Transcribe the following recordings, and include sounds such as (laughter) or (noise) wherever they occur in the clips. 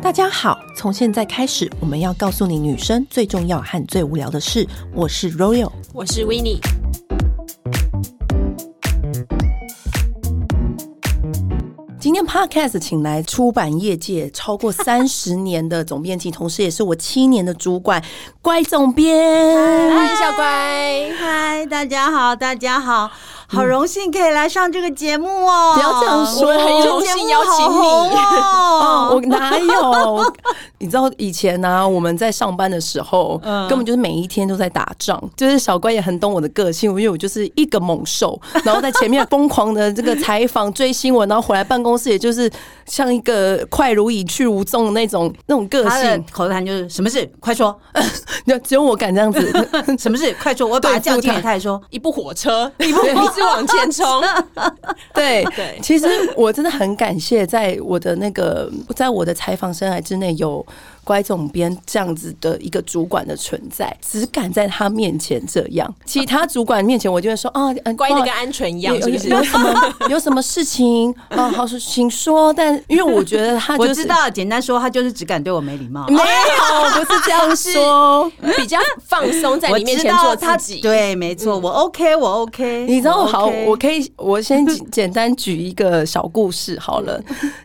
大家好，从现在开始，我们要告诉你女生最重要和最无聊的事。我是 Royal，我是 Winnie。今天 Podcast 请来出版业界超过 (laughs) 三十年的总编辑，同时也是我七年的主管，乖总编。嗨，小乖，嗨，大家好，大家好。好荣幸可以来上这个节目哦！不要这样说，很荣幸邀请你 (laughs) 哦。我哪有？你知道以前呢、啊，我们在上班的时候，根本就是每一天都在打仗。就是小乖也很懂我的个性，因为我就是一个猛兽，然后在前面疯狂的这个采访、追新闻，然后回来办公室，也就是像一个快如蚁去无踪的那种那种个性。口头禅就是什么事？快说！(laughs) 只有我敢这样子。(laughs) 什么事？快说！我把它叫进来，他也说一部火车，一部一直往前冲。(laughs) 对对，其实我真的很感谢，在我的那个，在我的采访生涯之内有。乖总编这样子的一个主管的存在，只敢在他面前这样，其他主管面前我就会说啊，乖的跟鹌鹑一样，是不是？有什么 (laughs) 有什么事情啊？好说，请说。但因为我觉得他，我知道，简单说，他就是只敢对我没礼貌。没有，不是这样说，(laughs) 比较放松，在你面前做自己。对，没错，我 OK，我 OK。你知道，好，我可以，我先 (laughs) 简单举一个小故事好了。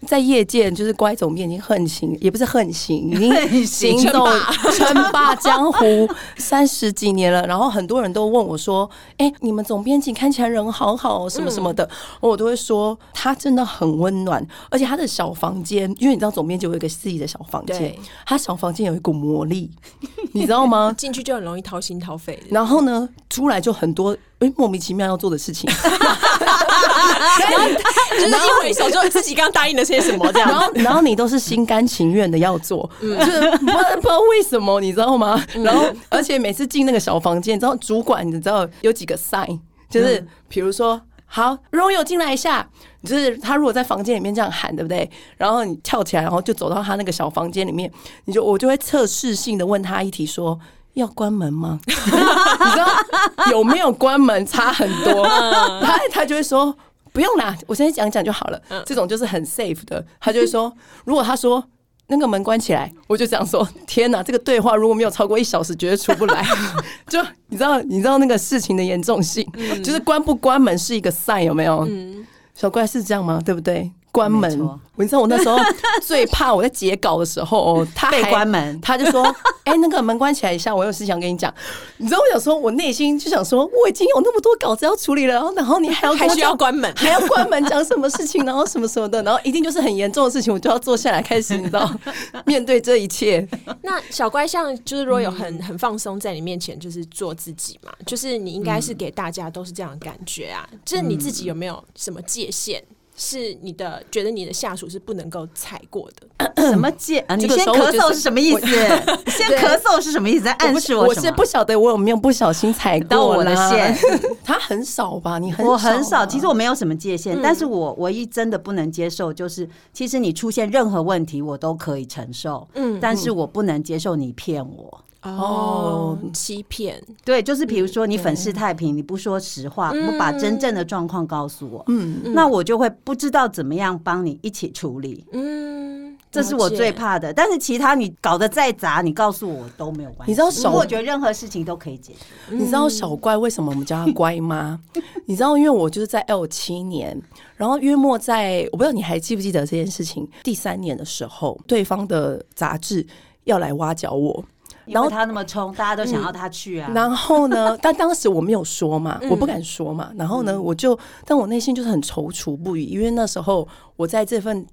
在业界，就是乖总编已经横行，也不是横行，已经。行走称霸江湖三十几年了，然后很多人都问我说：“哎、欸，你们总编辑看起来人好好，什么什么的。”我都会说他真的很温暖，而且他的小房间，因为你知道总编辑有一个自己的小房间，他小房间有一股魔力，你知道吗？(laughs) 进去就很容易掏心掏肺，然后呢，出来就很多。哎，莫名其妙要做的事情，(laughs) (laughs) 然后就是一回首，就自己刚答应了些什么这样，然后然后你都是心甘情愿的要做，就是不不知道为什么，你知道吗？然后而且每次进那个小房间，你知道主管你知道有几个 sign，就是比如说好，Royal 进来一下，就是他如果在房间里面这样喊，对不对？然后你跳起来，然后就走到他那个小房间里面，你就我就会测试性的问他一题说。要关门吗？(laughs) 你知道有没有关门差很多。(laughs) 他他就会说不用啦，我先讲讲就好了。这种就是很 safe 的。他就会说，(laughs) 如果他说那个门关起来，我就这样说：天哪，这个对话如果没有超过一小时，绝对出不来。就你知道，你知道那个事情的严重性，就是关不关门是一个 sign 有没有？小怪是这样吗？对不对？关门，我你知道我那时候 (laughs) 最怕我在截稿的时候，他被关门，他就说：(laughs) “哎，那个门关起来一下，我有事想跟你讲。”你知道我想说，我内心就想说，我已经有那么多稿子要处理了，然后然后你还要还需要关门，还要关门讲什么事情，然后什么什么的，然后一定就是很严重的事情，我就要坐下来开始，你知道，(laughs) 面对这一切。那小乖像就是如果有很很放松在你面前，就是做自己嘛，就是你应该是给大家都是这样的感觉啊，就是你自己有没有什么界限？是你的觉得你的下属是不能够踩过的？(coughs) 什么界啊？你先咳嗽是什么意思？(laughs) 先咳嗽是什么意思？在暗示我？我是不晓得我有没有不小心踩到我的线。(laughs) 他很少吧？你很我很少。其实我没有什么界限，但是我唯一真的不能接受就是，其实你出现任何问题我都可以承受，嗯，但是我不能接受你骗我。哦，欺骗，对，就是比如说你粉饰太平，你不说实话，不把真正的状况告诉我，嗯，那我就会不知道怎么样帮你一起处理，嗯，这是我最怕的。但是其他你搞得再杂，你告诉我都没有关系。你知道小，我觉得任何事情都可以解决。你知道小怪为什么我们叫他乖吗？(laughs) 你知道，因为我就是在 L 七年，然后约莫在我不知道你还记不记得这件事情，第三年的时候，对方的杂志要来挖角我。然后他那么冲，大家都想要他去啊。然后呢？(laughs) 但当时我没有说嘛，我不敢说嘛。然后呢，我就，但我内心就是很踌躇不已，因为那时候我在这份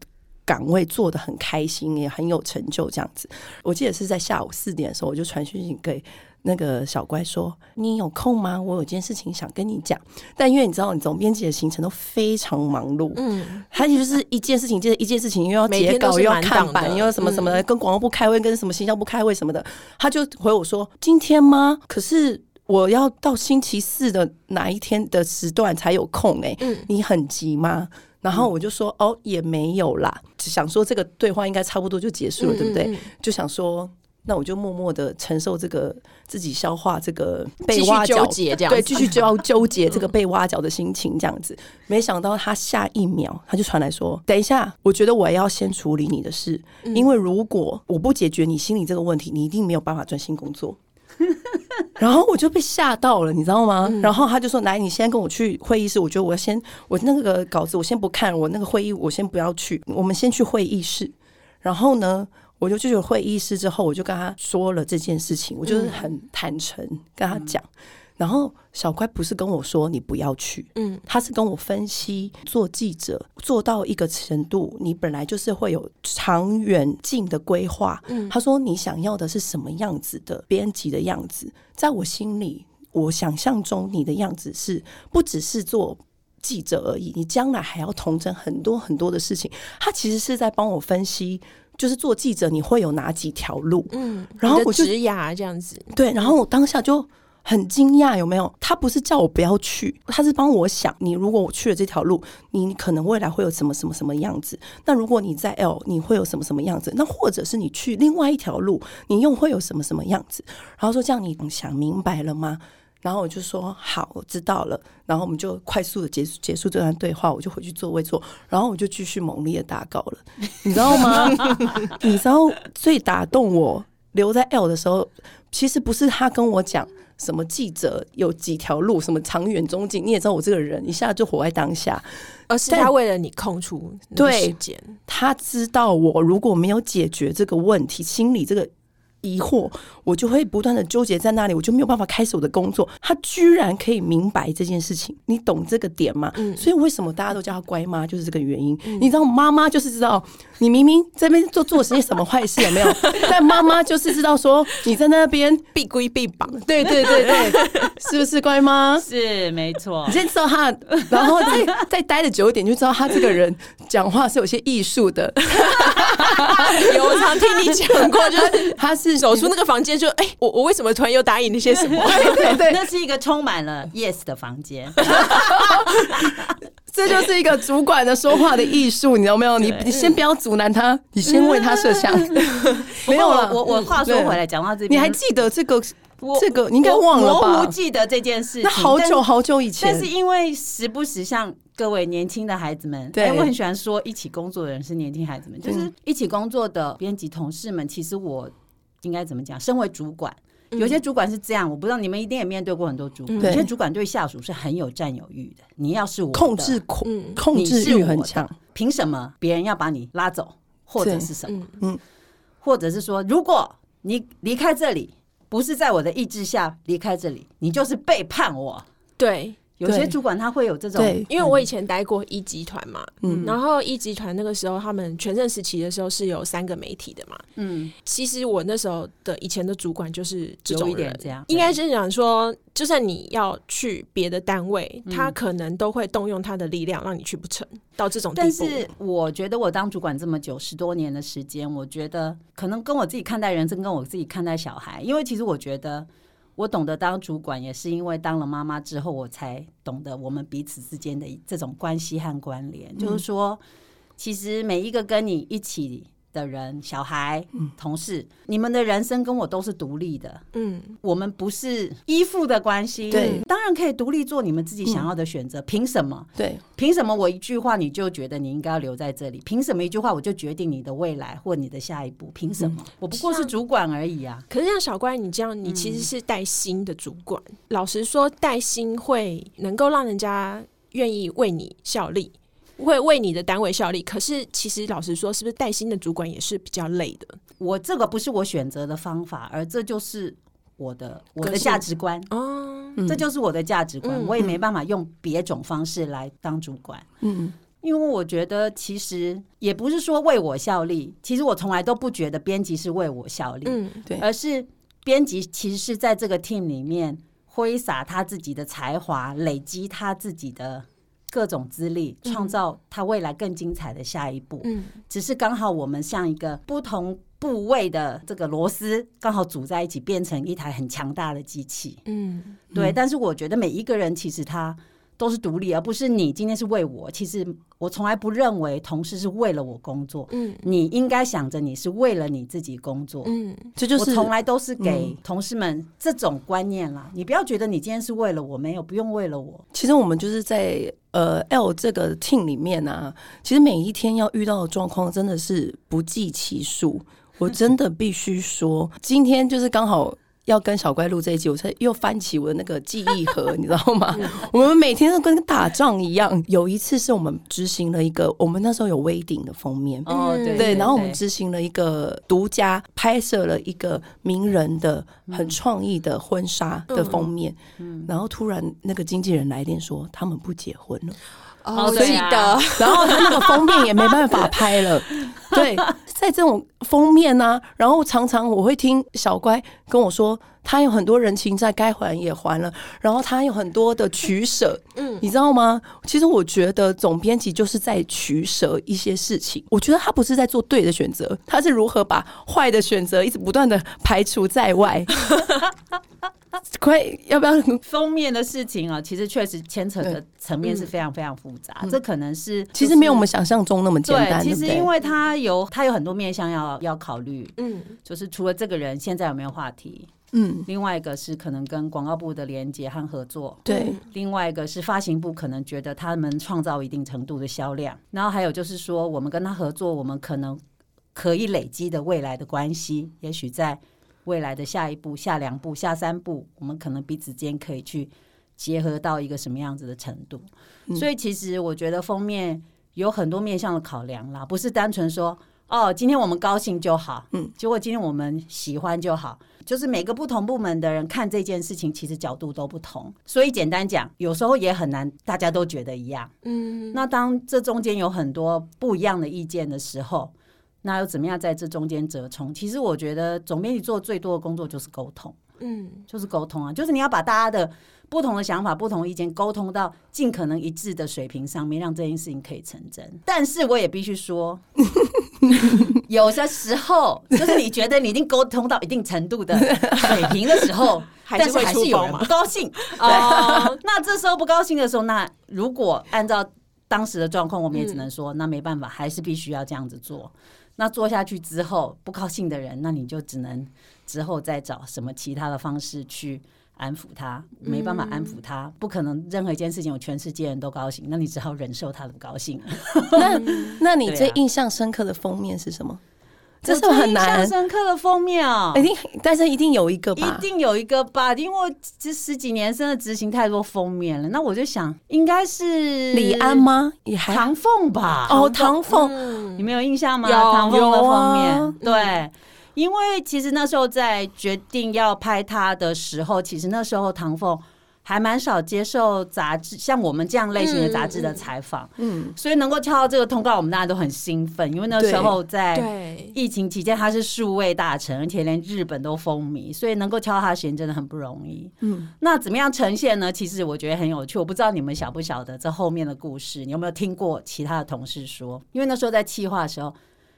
岗位做的很开心，也很有成就，这样子。我记得是在下午四点的时候，我就传讯息给。那个小乖说：“你有空吗？我有件事情想跟你讲。但因为你知道，你总编辑的行程都非常忙碌，嗯，他就是一件事情接着一件事情，又要截稿，又要看板，又要什么什么的，跟广告部开会，跟什么行销部开会什么的。他就回我说：今天吗？可是我要到星期四的哪一天的时段才有空？哎，嗯，你很急吗？然后我就说：哦，也没有啦，想说这个对话应该差不多就结束了，对不对？就想说。”那我就默默的承受这个自己消化这个被挖角，对，继续就要 (laughs) 纠结这个被挖角的心情，这样子。没想到他下一秒他就传来说：“等一下，我觉得我要先处理你的事，因为如果我不解决你心里这个问题，你一定没有办法专心工作。(laughs) ”然后我就被吓到了，你知道吗？然后他就说：“来，你先跟我去会议室。我觉得我要先，我那个稿子我先不看，我那个会议我先不要去，我们先去会议室。然后呢？”我就去了会议室之后，我就跟他说了这件事情，我就是很坦诚跟他讲。然后小乖不是跟我说你不要去，嗯，他是跟我分析做记者做到一个程度，你本来就是会有长远近的规划。嗯，他说你想要的是什么样子的编辑的样子，在我心里，我想象中你的样子是不只是做记者而已，你将来还要同整很多很多的事情。他其实是在帮我分析。就是做记者，你会有哪几条路？嗯，然后我就职涯这样子。对，然后我当下就很惊讶，有没有？他不是叫我不要去，他是帮我想，你如果我去了这条路，你可能未来会有什么什么什么样子？那如果你在 L，你会有什么什么样子？那或者是你去另外一条路，你又会有什么什么样子？然后说这样，你想明白了吗？然后我就说好，我知道了。然后我们就快速的结束结束这段对话，我就回去座位坐。然后我就继续猛烈的打稿了，你知道吗？(laughs) 你知道最打动我留在 L 的时候，其实不是他跟我讲什么记者有几条路，什么长远中近。你也知道我这个人一下就活在当下，而是他为了你空出时间。他知道我如果没有解决这个问题，心理这个。疑惑，我就会不断的纠结在那里，我就没有办法开始我的工作。他居然可以明白这件事情，你懂这个点吗？嗯，所以为什么大家都叫他乖妈，就是这个原因。嗯，你知道，妈妈就是知道你明明在那边做做些什么坏事，有没有？(laughs) 但妈妈就是知道说你在那边必归必绑。对对对对，是不是乖妈？是没错。你先知道他，然后再再待的久一点，就知道他这个人讲话是有些艺术的。(laughs) 有，我常听你讲过，(laughs) 就是他是。走出那个房间就哎、欸，我我为什么突然又答应那些什么？(laughs) 对对对，那是一个充满了 yes 的房间。这就是一个主管的说话的艺术，你知道没有？你你先不要阻拦他，你先为他设想。没有了，我我话说回来，讲到这边，你还记得这个？这个你应该忘了吧？模糊记得这件事情，那好久好久以前。但是因为时不时像各位年轻的孩子们，对，我很喜欢说一起工作的人是年轻孩子们，就是一起工作的编辑同事们，其实我。应该怎么讲？身为主管，有些主管是这样，我不知道你们一定也面对过很多主管。有些主管对下属是很有占有欲的。你要是我控制控控制欲很强，凭什么别人要把你拉走，或者是什么？嗯，或者是说，如果你离开这里，不是在我的意志下离开这里，你就是背叛我。对。有些主管他会有这种，因为我以前待过一集团嘛，嗯，然后一集团那个时候他们全盛时期的时候是有三个媒体的嘛，嗯，其实我那时候的以前的主管就是这种人，这样，应该是讲说，就算你要去别的单位，他可能都会动用他的力量让你去不成，到这种地步。但是我觉得我当主管这么久十多年的时间，我觉得可能跟我自己看待人生，跟我自己看待小孩，因为其实我觉得。我懂得当主管，也是因为当了妈妈之后，我才懂得我们彼此之间的这种关系和关联。嗯、就是说，其实每一个跟你一起的人，小孩、同事，你们的人生跟我都是独立的。嗯，我们不是依附的关系。对，当然可以独立做你们自己想要的选择。凭什么？对，凭什么我一句话你就觉得你应该要留在这里？凭什么一句话我就决定你的未来或你的下一步？凭什么？我不过是主管而已啊。可是像小乖你这样，你其实是带薪的主管。老实说，带薪会能够让人家愿意为你效力。会为你的单位效力，可是其实老实说，是不是带薪的主管也是比较累的？我这个不是我选择的方法，而这就是我的我的价值观哦，这就是我的价值观，嗯、我也没办法用别种方式来当主管。嗯，因为我觉得其实也不是说为我效力，其实我从来都不觉得编辑是为我效力，嗯，对，而是编辑其实是在这个 team 里面挥洒他自己的才华，累积他自己的。各种资历，创造他未来更精彩的下一步。嗯，只是刚好我们像一个不同部位的这个螺丝，刚好组在一起，变成一台很强大的机器。嗯，对。但是我觉得每一个人其实他都是独立，而不是你今天是为我。其实我从来不认为同事是为了我工作。嗯，你应该想着你是为了你自己工作。嗯，这就是我从来都是给同事们这种观念啦。嗯、你不要觉得你今天是为了我，没有不用为了我。其实我们就是在呃 L 这个 team 里面啊，其实每一天要遇到的状况真的是不计其数。我真的必须说，今天就是刚好。要跟小怪录这一集，我才又翻起我的那个记忆盒，你知道吗？(laughs) 我们每天都跟打仗一样。有一次是我们执行了一个，我们那时候有微顶的封面，哦对，对，然后我们执行了一个独家拍摄了一个名人的很创意的婚纱的封面，然后突然那个经纪人来电说他们不结婚了。哦，记得，(laughs) 然后他那个封面也没办法拍了。(laughs) 对，在这种封面呢、啊，然后常常我会听小乖跟我说，他有很多人情债该还也还了，然后他有很多的取舍，嗯，你知道吗？其实我觉得总编辑就是在取舍一些事情。我觉得他不是在做对的选择，他是如何把坏的选择一直不断的排除在外。(laughs) 快，要不要封面的事情啊？其实确实牵扯的层面是非常非常复杂。嗯、这可能是、就是、其实没有我们想象中那么简单。对，其实因为他有他有很多面向要要考虑。嗯，就是除了这个人现在有没有话题，嗯，另外一个是可能跟广告部的连接和合作，对，另外一个是发行部可能觉得他们创造一定程度的销量，然后还有就是说我们跟他合作，我们可能可以累积的未来的关系，也许在。未来的下一步、下两步、下三步，我们可能彼此间可以去结合到一个什么样子的程度？嗯、所以，其实我觉得封面有很多面向的考量啦，不是单纯说哦，今天我们高兴就好，嗯，结果今天我们喜欢就好，就是每个不同部门的人看这件事情，其实角度都不同。所以，简单讲，有时候也很难大家都觉得一样。嗯，那当这中间有很多不一样的意见的时候。那又怎么样在这中间折冲？其实我觉得总编辑做最多的工作就是沟通，嗯，就是沟通啊，就是你要把大家的不同的想法、不同意见沟通到尽可能一致的水平上面，让这件事情可以成真。但是我也必须说，(laughs) 有的时候就是你觉得你已经沟通到一定程度的水平的时候，(laughs) 但是会还是有人不高兴哦。那这时候不高兴的时候，那如果按照当时的状况，我们也只能说，那没办法，还是必须要这样子做。那做下去之后不高兴的人，那你就只能之后再找什么其他的方式去安抚他，没办法安抚他，不可能任何一件事情有全世界人都高兴，那你只好忍受他的不高兴。那 (laughs) 那你最印象深刻的封面是什么？这是很难。印象深刻的封面啊，一定，但是一定有一个吧，一定有一个吧，因为这十几年真的执行太多封面了。那我就想，应该是李安吗？也还唐凤吧？哦，唐凤，你没有印象吗？唐凤的封面，对，因为其实那时候在决定要拍他的时候，其实那时候唐凤。还蛮少接受杂志像我们这样类型的杂志的采访，嗯，嗯，所以能够敲到这个通告，我们大家都很兴奋，因为那时候在疫情期间，他是数位大臣，而且连日本都风靡，所以能够敲到他的时间真的很不容易。嗯，那怎么样呈现呢？其实我觉得很有趣，我不知道你们晓不晓得这后面的故事，你有没有听过其他的同事说？因为那时候在企划的时候，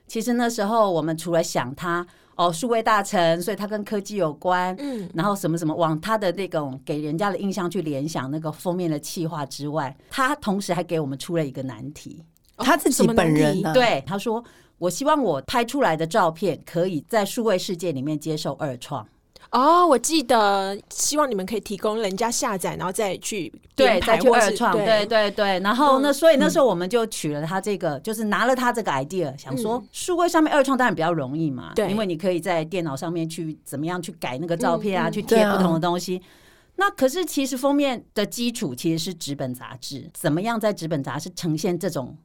其实那时候我们除了想他。哦，数位大臣，所以他跟科技有关，嗯，然后什么什么往他的那种给人家的印象去联想那个封面的气划之外，他同时还给我们出了一个难题，哦、他自己本人、啊、对他说：“我希望我拍出来的照片可以在数位世界里面接受二创。”哦，我记得希望你们可以提供人家下载，然后再去对，再去二创，对。对对。然后那所以那时候我们就取了他这个，嗯、就是拿了他这个 idea，想说数位上面二创当然比较容易嘛，对，因为你可以在电脑上面去怎么样去改那个照片啊，嗯、去贴不同的东西。啊、那可是其实封面的基础其实是纸本杂志，怎么样在纸本杂志呈现这种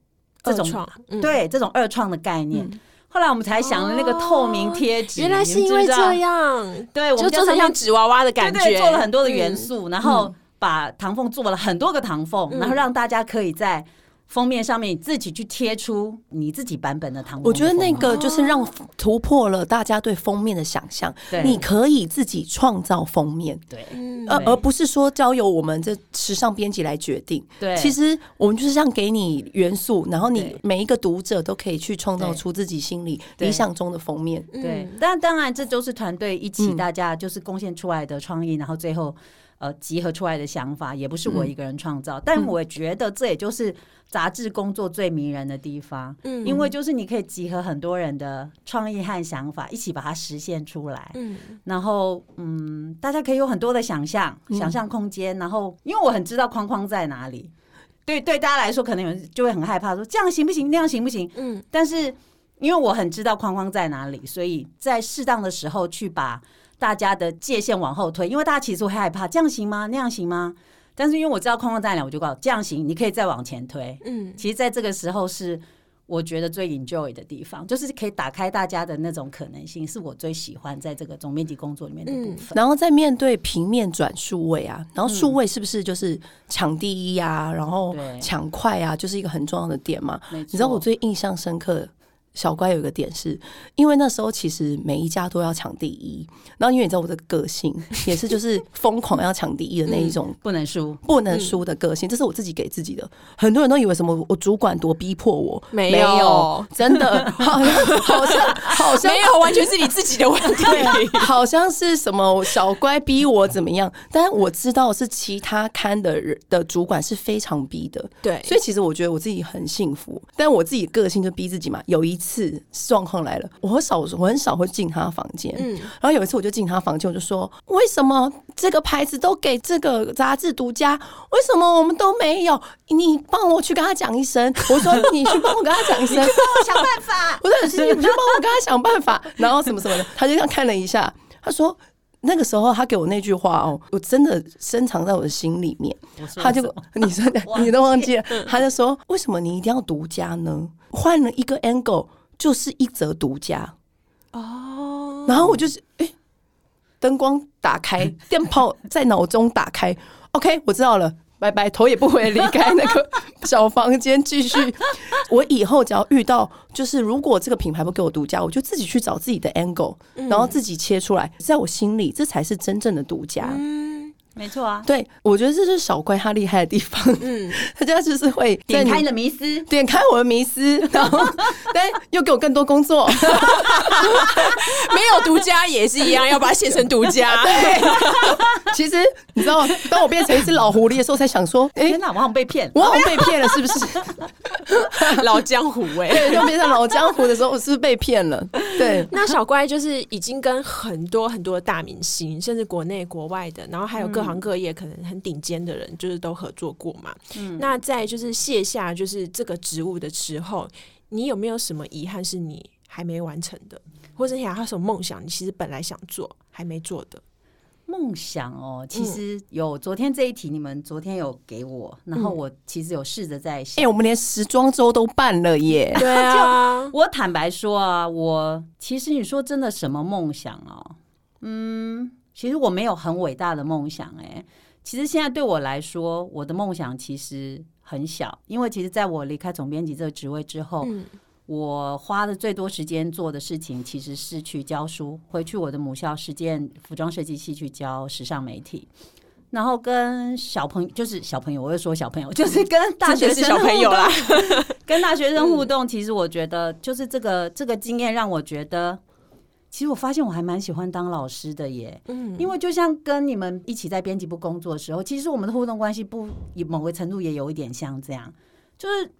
这种对这种二创的概念？嗯后来我们才想了那个透明贴纸，原来是因为这样。对，我们就做成像纸娃娃的感觉，对对，做了很多的元素，然后把唐凤做了很多个唐凤，然后让大家可以在。封面上面你自己去贴出你自己版本的糖果，我觉得那个就是让突破了大家对封面的想象。对，你可以自己创造封面，对，而而不是说交由我们这时尚编辑来决定。对，其实我们就是这样给你元素，然后你每一个读者都可以去创造出自己心里理想中的封面。对，但当然这都是团队一起大家就是贡献出来的创意，然后最后。呃集合出来的想法，也不是我一个人创造。嗯、但我觉得这也就是杂志工作最迷人的地方，嗯，因为就是你可以集合很多人的创意和想法，一起把它实现出来，嗯，然后嗯，大家可以有很多的想象、想象空间。然后，因为我很知道框框在哪里，对对，大家来说可能有人就会很害怕，说这样行不行？那样行不行？嗯，但是。因为我很知道框框在哪里，所以在适当的时候去把大家的界限往后推。因为大家其实会害怕，这样行吗？那样行吗？但是因为我知道框框在哪，我就告诉这样行，你可以再往前推。嗯，其实在这个时候是我觉得最 enjoy 的地方，就是可以打开大家的那种可能性，是我最喜欢在这个总编辑工作里面的部分。嗯，然后在面对平面转数位啊，然后数位是不是就是抢第一啊？然后抢快啊，就是一个很重要的点嘛。你知道我最印象深刻。小乖有一个点是，因为那时候其实每一家都要抢第一，然后因为你知道我的个性也是就是疯狂要抢第一的那一种，不能输不能输的个性，这是我自己给自己的。很多人都以为什么我主管多逼迫我，没有，真的好像好像好像 (laughs) 没有，完全是你自己的问题，好像是什么小乖逼我怎么样，但是我知道是其他刊的人的主管是非常逼的，对，所以其实我觉得我自己很幸福，但我自己个性就逼自己嘛，有一次。次状况来了，我很少，我很少会进他房间。嗯，然后有一次我就进他房间，我就说：“为什么这个牌子都给这个杂志独家？为什么我们都没有？你帮我去跟他讲一声。”我说：“你去帮我跟他讲一声，(laughs) 想办法。”我说：“你去帮我跟他想办法。”然后什么什么的，他就这样看了一下，他说：“那个时候他给我那句话哦，我真的深藏在我的心里面。”他就你说 (laughs) 你都忘记了，他就说：“为什么你一定要独家呢？换了一个 angle。”就是一则独家。哦，然后我就是哎，灯光打开，(laughs) 电炮在脑中打开，OK，我知道了，拜拜，头也不回离开那个 (laughs) 小房间，继续。我以后只要遇到，就是如果这个品牌不给我独家，我就自己去找自己的 angle，然后自己切出来，在我心里，这才是真正的独家。嗯没错啊，对，我觉得这是小乖他厉害的地方。嗯，(laughs) 他家就是会点开你的迷思，点开我的迷思，然后但又给我更多工作。(laughs) 没有独家也是一样，要把它写成独家。对，其实你知道吗？当我变成一只老狐狸的时候，才想说，哎，(laughs) 天哪，我好像被骗，我好像被骗了，是不是？(laughs) 老江湖哎，对，就变成老江湖的时候，我是不是被骗了？对，那小乖就是已经跟很多很多的大明星，甚至国内国外的，然后还有各。行各业可能很顶尖的人，就是都合作过嘛。嗯，那在就是卸下就是这个职务的时候，你有没有什么遗憾是你还没完成的，或者你还有什么梦想，你其实本来想做还没做的梦想哦？其实有，昨天这一题你们昨天有给我，然后我其实有试着在想。哎、欸，我们连时装周都办了耶！(laughs) 对啊，我坦白说啊，我其实你说真的什么梦想哦？嗯。其实我没有很伟大的梦想，哎，其实现在对我来说，我的梦想其实很小，因为其实在我离开总编辑这个职位之后，嗯、我花的最多时间做的事情其实是去教书，回去我的母校实践服装设计系去教时尚媒体，然后跟小朋友，就是小朋友，我又说小朋友，就是跟 (laughs) 大学生小朋友啦，(laughs) 跟大学生互动，其实我觉得就是这个这个经验让我觉得。其实我发现我还蛮喜欢当老师的耶，嗯，因为就像跟你们一起在编辑部工作的时候，其实我们的互动关系不以某个程度也有一点像这样，就是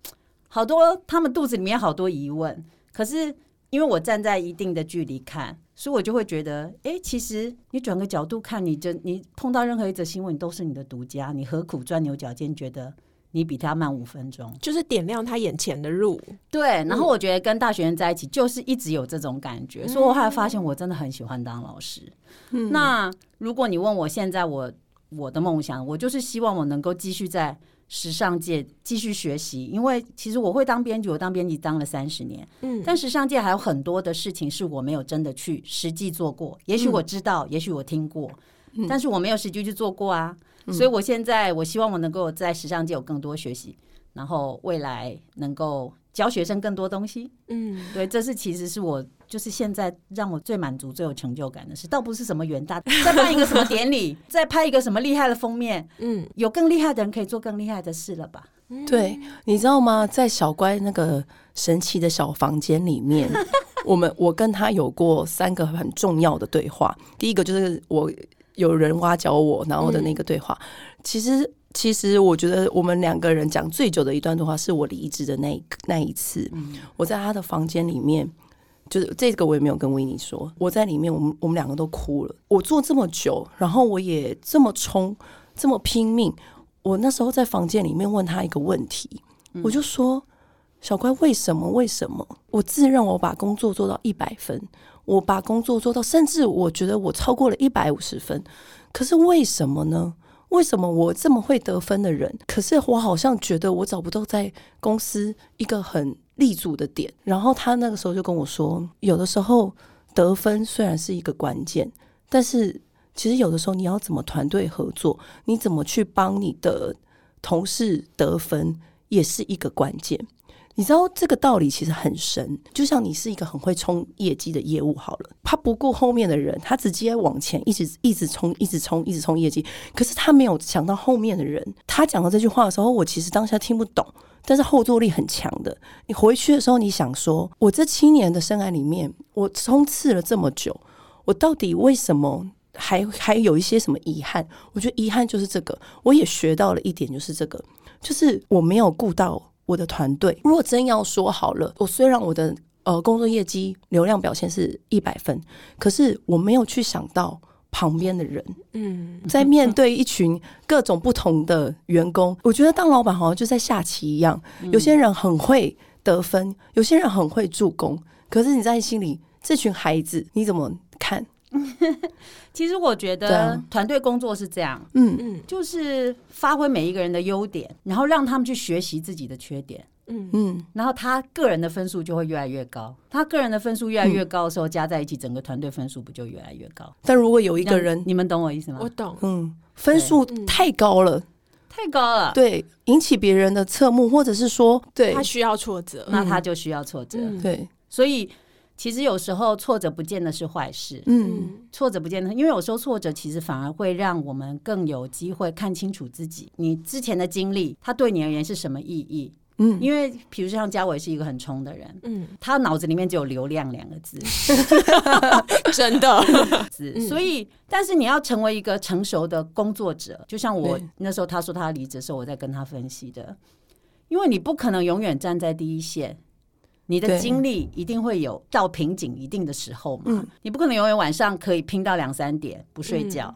好多他们肚子里面好多疑问，可是因为我站在一定的距离看，所以我就会觉得，哎，其实你转个角度看，你就你碰到任何一则新闻，你都是你的独家，你何苦钻牛角尖，觉得？你比他慢五分钟，就是点亮他眼前的路。对，然后我觉得跟大学生在一起，就是一直有这种感觉，嗯、所以我后来发现我真的很喜欢当老师。嗯、那如果你问我现在我我的梦想，我就是希望我能够继续在时尚界继续学习，因为其实我会当编辑，我当编辑当了三十年，嗯，但时尚界还有很多的事情是我没有真的去实际做过。也许我知道，嗯、也许我听过，嗯、但是我没有实际去做过啊。所以，我现在我希望我能够在时尚界有更多学习，然后未来能够教学生更多东西。嗯，对，这是其实是我就是现在让我最满足、最有成就感的事，倒不是什么远大，(laughs) 再办一个什么典礼，(laughs) 再拍一个什么厉害的封面。嗯，有更厉害的人可以做更厉害的事了吧？对，你知道吗？在小乖那个神奇的小房间里面，(laughs) 我们我跟他有过三个很重要的对话。第一个就是我。有人挖角我，然后的那个对话，嗯、其实其实我觉得我们两个人讲最久的一段对话，是我离职的那一那一次。嗯、我在他的房间里面，就是这个我也没有跟维尼说，我在里面，我们我们两个都哭了。我做这么久，然后我也这么冲，这么拼命。我那时候在房间里面问他一个问题，嗯、我就说：“小乖，为什么？为什么？我自认我把工作做到一百分。”我把工作做到，甚至我觉得我超过了一百五十分，可是为什么呢？为什么我这么会得分的人，可是我好像觉得我找不到在公司一个很立足的点。然后他那个时候就跟我说，有的时候得分虽然是一个关键，但是其实有的时候你要怎么团队合作，你怎么去帮你的同事得分，也是一个关键。你知道这个道理其实很深，就像你是一个很会冲业绩的业务好了，他不顾后面的人，他直接往前一直一直冲，一直冲，一直冲业绩。可是他没有想到后面的人。他讲到这句话的时候，我其实当下听不懂，但是后坐力很强的。你回去的时候，你想说，我这七年的生涯里面，我冲刺了这么久，我到底为什么还还有一些什么遗憾？我觉得遗憾就是这个，我也学到了一点，就是这个，就是我没有顾到。我的团队，如果真要说好了，我虽然我的呃工作业绩流量表现是一百分，可是我没有去想到旁边的人。嗯，在面对一群各种不同的员工，我觉得当老板好像就在下棋一样，有些人很会得分，有些人很会助攻，可是你在心里，这群孩子你怎么看？(laughs) 其实我觉得团队工作是这样，嗯。嗯，就是发挥每一个人的优点，然后让他们去学习自己的缺点，嗯。嗯，然后他个人的分数就会越来越高。他个人的分数越来越高的时候，加在一起，整个团队分数不就越来越高？但如果有一个人，你们懂我意思吗？我懂，嗯，分数太高了，太高了，对，引起别人的侧目，或者是说，对，他需要挫折，那他就需要挫折，对，所以。其实有时候挫折不见得是坏事，嗯，挫折不见得，因为有时候挫折其实反而会让我们更有机会看清楚自己，你之前的经历，它对你而言是什么意义？嗯，因为比如像家伟是一个很冲的人，嗯，他脑子里面只有流量两个字，(laughs) 真的，所以，但是你要成为一个成熟的工作者，就像我那时候他说他离职的时候，我在跟他分析的，因为你不可能永远站在第一线。你的精力一定会有到瓶颈一定的时候嘛？嗯、你不可能永远晚上可以拼到两三点不睡觉，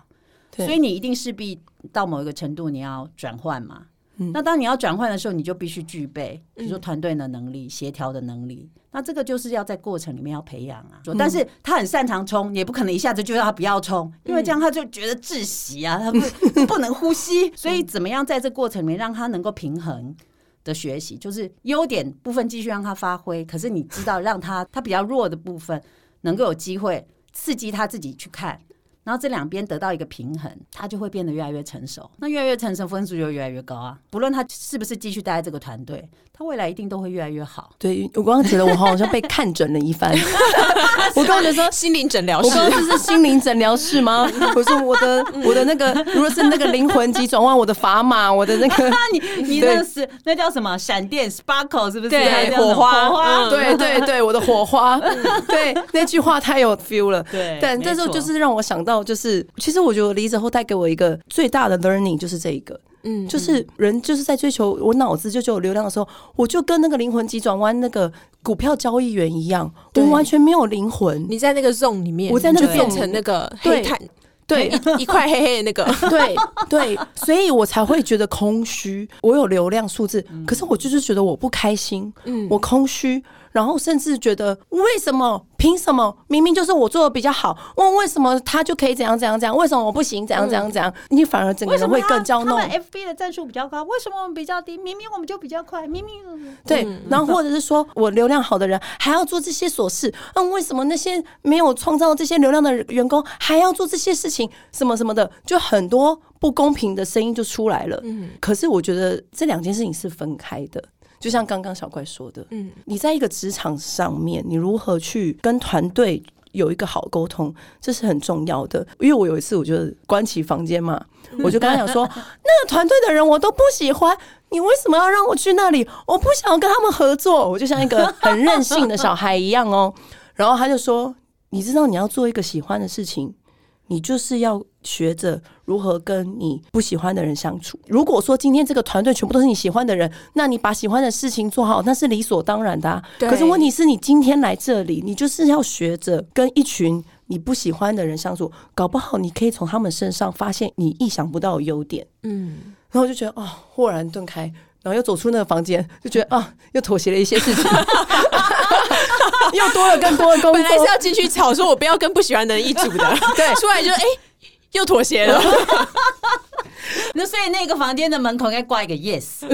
嗯、所以你一定势必到某一个程度你要转换嘛。嗯、那当你要转换的时候，你就必须具备，比如说团队的能力、协调的能力。那这个就是要在过程里面要培养啊。嗯、但是他很擅长冲，也不可能一下子就让他不要冲，因为这样他就觉得窒息啊，他不 (laughs) 不能呼吸。所以怎么样在这过程里面让他能够平衡？的学习就是优点部分继续让他发挥，可是你知道让他他比较弱的部分能够有机会刺激他自己去看，然后这两边得到一个平衡，他就会变得越来越成熟。那越来越成熟，分数就越来越高啊！不论他是不是继续待在这个团队。他未来一定都会越来越好。对，我刚刚觉得我好像被看准了一番。(laughs) 我刚刚就说心灵诊疗室，我刚刚这是心灵诊疗室吗？(laughs) 我说我的我的那个，如果是那个灵魂急转弯，我的砝码，我的那个，(laughs) 你你那是那叫什么？闪电 sparkle 是不是？对，火花，火花，对对对，我的火花。对，那句话太有 feel 了。对，但这时候就是让我想到，就是其实我觉得离职后带给我一个最大的 learning 就是这一个。嗯，就是人就是在追求我脑子就就有流量的时候，我就跟那个灵魂急转弯那个股票交易员一样，我完全没有灵魂。你在那个 zone 里面，我在那个变成那个黑炭，对，一块黑黑的那个，(laughs) 对对，所以我才会觉得空虚。我有流量数字，可是我就是觉得我不开心，嗯，我空虚。然后甚至觉得为什么？凭什么？明明就是我做的比较好，问为什么他就可以怎样怎样怎样？为什么我不行？怎样怎样怎样？你反而整个人会更骄傲。他们 FB 的战术比较高，为什么我们比较低？明明我们就比较快，明明对。然后或者是说我流量好的人还要做这些琐事，嗯，为什么那些没有创造这些流量的员工还要做这些事情？什么什么的，就很多不公平的声音就出来了。嗯，可是我觉得这两件事情是分开的。就像刚刚小怪说的，嗯，你在一个职场上面，你如何去跟团队有一个好沟通，这是很重要的。因为我有一次，我就关起房间嘛，我就跟他讲说，(laughs) 那个团队的人我都不喜欢，你为什么要让我去那里？我不想要跟他们合作，我就像一个很任性的小孩一样哦。(laughs) 然后他就说，你知道你要做一个喜欢的事情，你就是要学着如何跟你不喜欢的人相处。如果说今天这个团队全部都是你喜欢的人，那你把喜欢的事情做好，那是理所当然的啊。可是问题是你今天来这里，你就是要学着跟一群你不喜欢的人相处，搞不好你可以从他们身上发现你意想不到的优点。嗯，然后我就觉得哦，豁然顿开。然后又走出那个房间，就觉得啊，又妥协了一些事情，(laughs) 又多了更多的工作。本来是要继续吵，说我不要跟不喜欢的人一组的，(laughs) 对，(laughs) 出来就哎、欸，又妥协了。(laughs) 那所以那个房间的门口应该挂一个 yes。(laughs)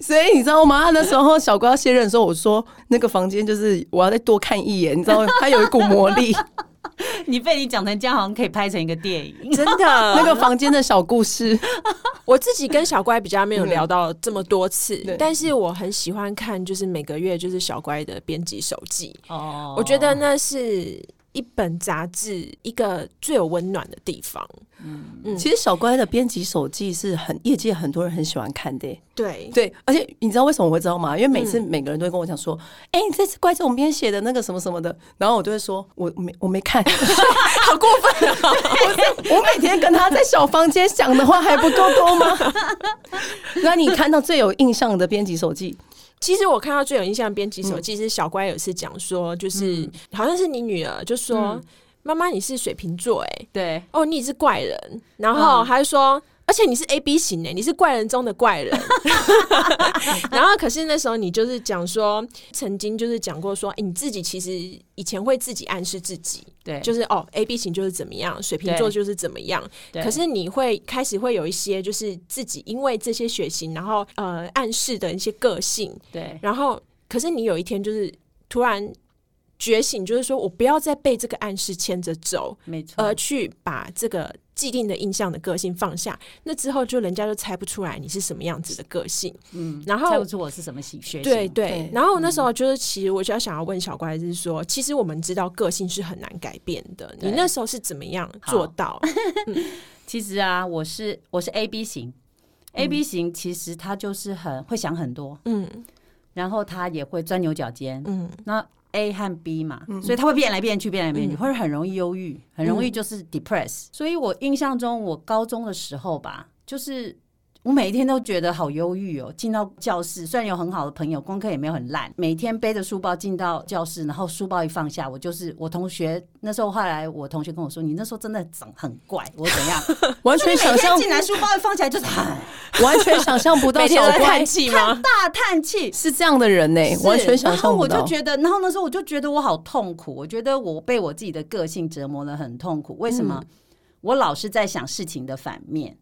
所以你知道吗？那时候小乖要卸任的时候，我说那个房间就是我要再多看一眼，你知道它有一股魔力。(laughs) 你被你讲成这样，好像可以拍成一个电影，真的。那个房间的小故事，我自己跟小乖比较没有聊到这么多次，嗯、但是我很喜欢看，就是每个月就是小乖的编辑手记。哦，我觉得那是。一本杂志，一个最有温暖的地方。嗯嗯，其实小乖的编辑手记是很业界很多人很喜欢看的。对对，而且你知道为什么我会知道吗？因为每次每个人都会跟我讲说：“哎、嗯，欸，这次乖总编写的那个什么什么的。”然后我就会说：“我没我没看，(laughs) 好过分啊！(laughs) 我每天跟他在小房间讲的话还不够多吗？”那你看到最有印象的编辑手记？其实我看到最有印象的编辑手记是小乖有一次讲说，就是、嗯、好像是你女儿就说：“妈、嗯、妈，你是水瓶座，哎，对，哦，你是怪人。”然后还说。而且你是 A B 型诶，你是怪人中的怪人。(laughs) (laughs) 然后，可是那时候你就是讲说，曾经就是讲过说，欸，你自己其实以前会自己暗示自己，对，就是哦，A B 型就是怎么样，水瓶座就是怎么样。可是你会开始会有一些，就是自己因为这些血型，然后呃暗示的一些个性，对。然后，可是你有一天就是突然觉醒，就是说我不要再被这个暗示牵着走，没错，而去把这个。既定的印象的个性放下，那之后就人家就猜不出来你是什么样子的个性，嗯，然后猜不出我是什么学型，对对。然后那时候就是，其实我就要想要问小乖，就是说，其实我们知道个性是很难改变的，你那时候是怎么样做到？(laughs) 嗯、其实啊，我是我是 A B 型、嗯、，A B 型其实他就是很会想很多，嗯，然后他也会钻牛角尖，嗯，那。A 和 B 嘛，嗯、所以他会变来变去，变来变去，或者、嗯、很容易忧郁，很容易就是 depress、嗯。所以我印象中，我高中的时候吧，就是。我每一天都觉得好忧郁哦。进到教室，虽然有很好的朋友，功课也没有很烂。每天背着书包进到教室，然后书包一放下，我就是我同学。那时候后来我同学跟我说：“你那时候真的长很怪。(laughs) ”我怎样？完全想象进来书包一放起来就是唉，(laughs) 完全想象不到 (laughs) 小乖叹气吗？大叹气是这样的人呢、欸，完全想象不到。然后我就觉得，然后那时候我就觉得我好痛苦。我觉得我被我自己的个性折磨的很痛苦。为什么？嗯、我老是在想事情的反面。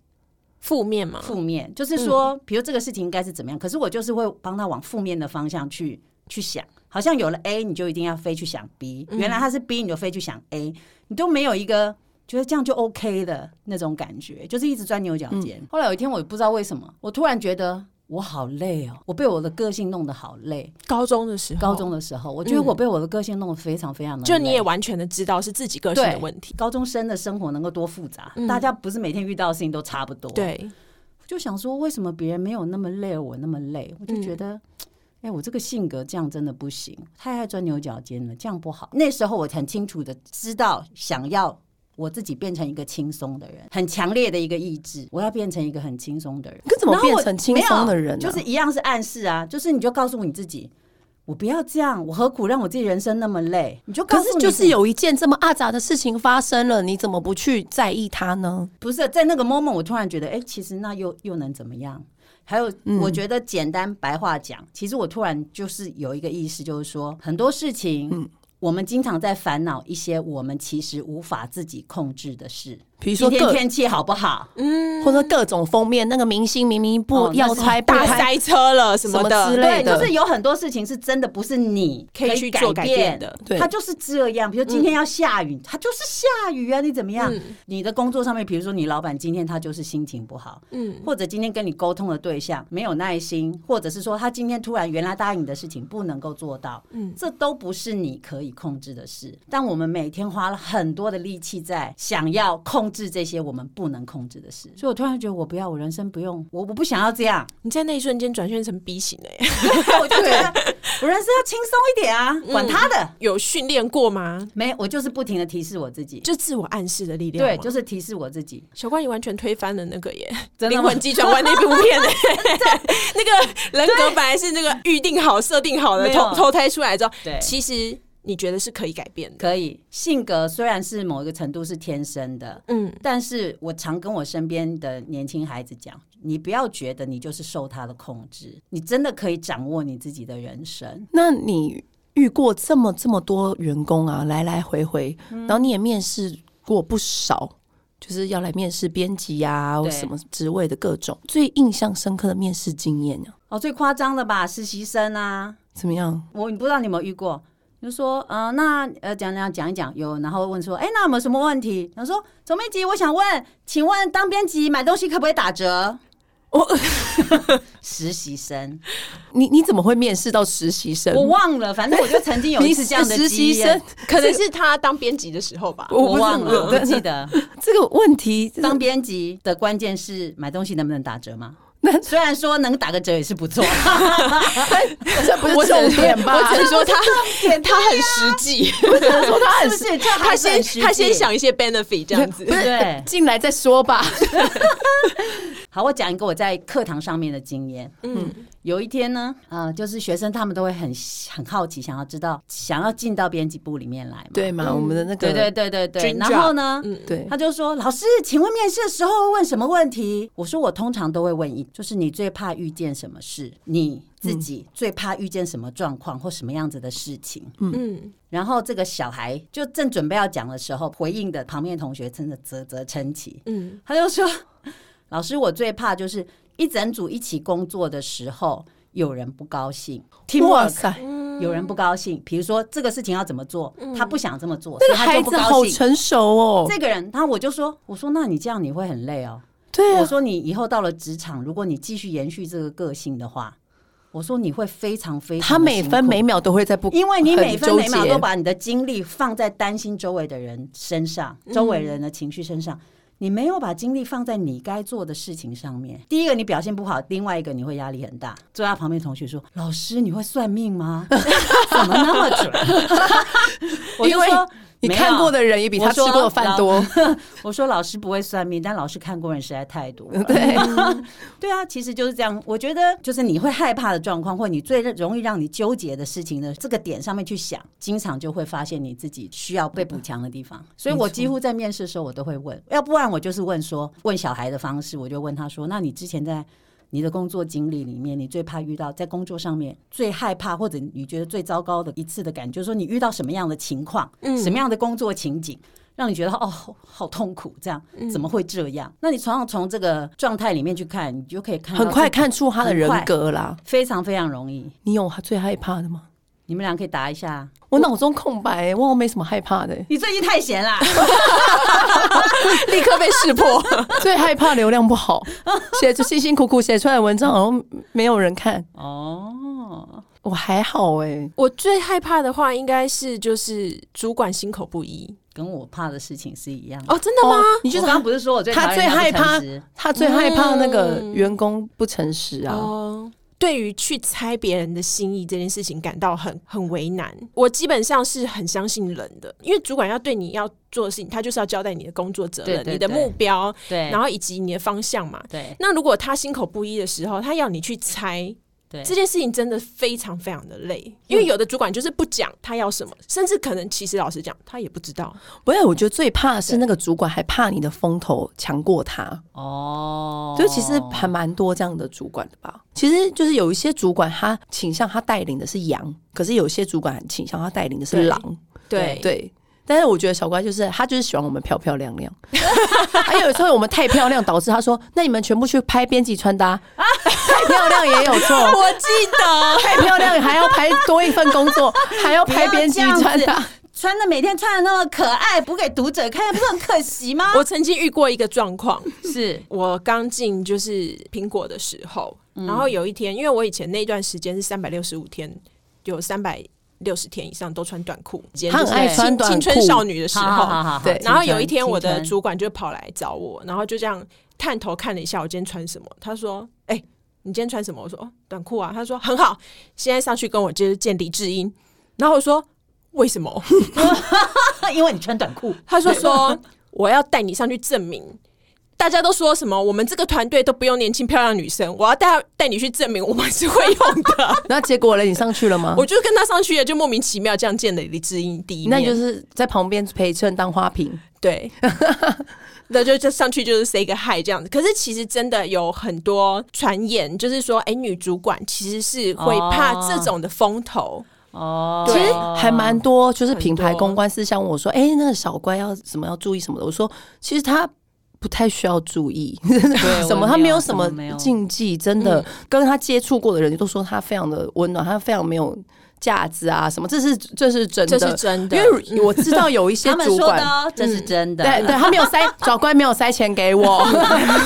负面嘛，负面就是说，比如这个事情应该是怎么样，嗯、可是我就是会帮他往负面的方向去去想，好像有了 A，你就一定要非去想 B，原来他是 B，你就非去想 A，你都没有一个觉得这样就 OK 的那种感觉，就是一直钻牛角尖。嗯、后来有一天，我也不知道为什么，我突然觉得。我好累哦，我被我的个性弄得好累。高中的时候，高中的时候，我觉得我被我的个性弄得非常非常的累。就你也完全的知道是自己个性的问题。高中生的生活能够多复杂，嗯、大家不是每天遇到的事情都差不多。对，就想说，为什么别人没有那么累，我那么累？我就觉得，哎、嗯欸，我这个性格这样真的不行，太爱钻牛角尖了，这样不好。那时候我很清楚的知道，想要。我自己变成一个轻松的人，很强烈的一个意志，我要变成一个很轻松的人。可怎么变成轻松的人呢？就是一样是暗示啊，就是你就告诉你自己，我不要这样，我何苦让我自己人生那么累？你就告诉你，可是就是有一件这么阿杂的事情发生了，你怎么不去在意它呢？不是在那个 moment，我突然觉得，哎、欸，其实那又又能怎么样？还有，我觉得简单白话讲，嗯、其实我突然就是有一个意思，就是说很多事情，嗯。我们经常在烦恼一些我们其实无法自己控制的事。比如说今天天气好不好？嗯，或者各种封面，那个明星明明不要拍，大塞车了什么的之类的，就是有很多事情是真的不是你可以去改变的。对，它就是这样。比如今天要下雨，它就是下雨啊！你怎么样？你的工作上面，比如说你老板今天他就是心情不好，嗯，或者今天跟你沟通的对象没有耐心，或者是说他今天突然原来答应你的事情不能够做到，嗯，这都不是你可以控制的事。但我们每天花了很多的力气在想要控。控制这些我们不能控制的事。所以我突然觉得，我不要，我人生不用，我我不想要这样。你在那一瞬间转变成 B 型了耶，(laughs) 我就觉得我人生要轻松一点啊，管他的。有训练过吗？没，我就是不停的提示我自己，就自我暗示的力量。对，就是提示我自己。小关，你完全推翻了那个耶，真的吗？灵魂急转弯那部片耶，(laughs) (laughs) 那个人格本来是那个预定好、设定好的，投投胎出来之后，对，其实。你觉得是可以改变的？可以，性格虽然是某一个程度是天生的，嗯，但是我常跟我身边的年轻孩子讲，你不要觉得你就是受他的控制，你真的可以掌握你自己的人生。那你遇过这么这么多员工啊，来来回回，嗯、然后你也面试过不少，就是要来面试编辑啊，或什么职位的各种，最印象深刻的面试经验呢？哦，最夸张的吧，实习生啊，怎么样？我你不知道你有没有遇过？就说，嗯、呃，那呃，讲讲讲一讲，有，然后问说，哎，那有没有什么问题？然后说，总编辑，我想问，请问当编辑买东西可不可以打折？我、哦、实习生，你你怎么会面试到实习生？我忘了，反正我就曾经有一次 (laughs) 这样的实习生，可能是他当编辑的时候吧，我忘了，(laughs) 我不记得这个问题。当编辑的关键是买东西能不能打折吗？那虽然说能打个折也是不错，(laughs) 这不是重点吧？我只能说他他很实际，(laughs) 我只能说他很实际，他先他先想一些 benefit 这样子，对，进来再说吧。(laughs) 好，我讲一个我在课堂上面的经验，嗯。有一天呢，啊，就是学生他们都会很很好奇，想要知道，想要进到编辑部里面来嘛？对嘛？嗯、我们的那个对对对对对。然后呢，嗯，对，他就说：“老师，请问面试的时候问什么问题？”我说：“我通常都会问一，就是你最怕遇见什么事？你自己最怕遇见什么状况或什么样子的事情？”嗯，然后这个小孩就正准备要讲的时候，回应的旁边同学真的啧啧称奇。嗯，他就说：“老师，我最怕就是。”一整组一起工作的时候，有人不高兴。哇塞，有人不高兴。比如说这个事情要怎么做，他不想这么做。这个孩子好成熟哦。这个人，他我就说，我说那你这样你会很累哦。对，我说你以后到了职场，如果你继续延续这个个性的话，我说你会非常非常。他每分每秒都会在不，因为你每分每秒都把你的精力放在担心周围的人身上，周围人的情绪身上。你没有把精力放在你该做的事情上面。第一个，你表现不好；另外一个，你会压力很大。坐在旁边同学说：“老师，你会算命吗？(laughs) 怎么那么准？” (laughs) 我就说。你看过的人也比他吃过的饭多。(laughs) 我说老师不会算命，但老师看过人实在太多。(laughs) 对，(laughs) 对啊，其实就是这样。我觉得就是你会害怕的状况，或你最容易让你纠结的事情的这个点上面去想，经常就会发现你自己需要被补强的地方。所以我几乎在面试的时候，我都会问，要不然我就是问说，问小孩的方式，我就问他说：“那你之前在？”你的工作经历里面，你最怕遇到在工作上面最害怕或者你觉得最糟糕的一次的感觉，就是说你遇到什么样的情况，嗯，什么样的工作情景，让你觉得哦好痛苦，这样怎么会这样？嗯，那你常常从这个状态里面去看，你就可以看很快看出他的人格啦，非常非常容易。你有最害怕的吗？你们俩可以答一下。我脑中空白，我我没什么害怕的。你最近太闲啦，(laughs) 立刻被识破。(laughs) 最害怕流量不好，写着辛辛苦苦写出来的文章，好像没有人看。哦，我还好哎。我最害怕的话，应该是就是主管心口不一，跟我怕的事情是一样。哦，真的吗？你就刚刚不是说我最他最害怕，他最害怕那个员工不诚实啊。哦。对于去猜别人的心意这件事情感到很很为难，我基本上是很相信人的，因为主管要对你要做的事情，他就是要交代你的工作责任、你的目标，对，然后以及你的方向嘛。对，那如果他心口不一的时候，他要你去猜。对这件事情真的非常非常的累，因为有的主管就是不讲他要什么，甚至可能其实老实讲他也不知道。不是，我觉得最怕的是那个主管还怕你的风头强过他哦。就其实还蛮多这样的主管的吧。其实就是有一些主管他倾向他带领的是羊，可是有些主管倾向他带领的是狼。对对。对但是我觉得小乖就是他就是喜欢我们漂漂亮亮，(laughs) 还有时候我们太漂亮导致他说，那你们全部去拍编辑穿搭，太漂亮也有错。(laughs) 我记得太漂亮还要拍多一份工作，还要拍编辑穿搭，穿的每天穿的那么可爱，不给读者看不是很可惜吗？(laughs) 我曾经遇过一个状况，是我刚进就是苹果的时候，然后有一天，因为我以前那段时间是三百六十五天有三百。六十天以上都穿短裤，他很爱穿短裤，青春少女的时候。对，然后有一天我的主管就跑来找我，然后就这样探头看了一下我今天穿什么。他说：“哎、欸，你今天穿什么？”我说：“哦，短裤啊。”他说：“很好，现在上去跟我就是见李智英。”然后我说：“为什么？” (laughs) 因为你穿短裤。他说：“说我要带你上去证明。” (laughs) 大家都说什么？我们这个团队都不用年轻漂亮女生，我要带带你去证明我们是会用的。(laughs) 那结果呢？你上去了吗？(laughs) 我就跟他上去了，就莫名其妙这样见了李智英第一面。那就是在旁边陪衬当花瓶，对。(laughs) 那就就上去就是 say 个 hi 这样子。可是其实真的有很多传言，就是说，哎、欸，女主管其实是会怕这种的风头哦。其实还蛮多，就是品牌公关私下问我说，哎、欸，那个小乖要什么要注意什么的。我说，其实他。不太需要注意。(laughs) 什么，他没有什么禁忌，真的。跟他接触过的人都说他非常的温暖，他非常没有架子啊什么，这是这是真的，这是真的。因为我知道有一些主管，这是真的，对对，他没有塞，小乖没有塞钱给我，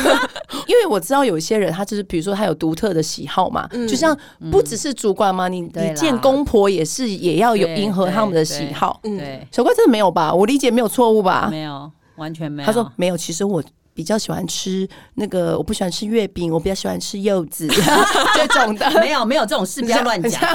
(laughs) 因为我知道有一些人，他就是比如说他有独特的喜好嘛，就像不只是主管嘛，你你见公婆也是也要有迎合他们的喜好，对，小乖真的没有吧？我理解没有错误吧？没有。完全没有。他说没有，其实我比较喜欢吃那个，我不喜欢吃月饼，我比较喜欢吃柚子 (laughs) 这种的。(laughs) 没有没有这种事，不要乱讲。(laughs)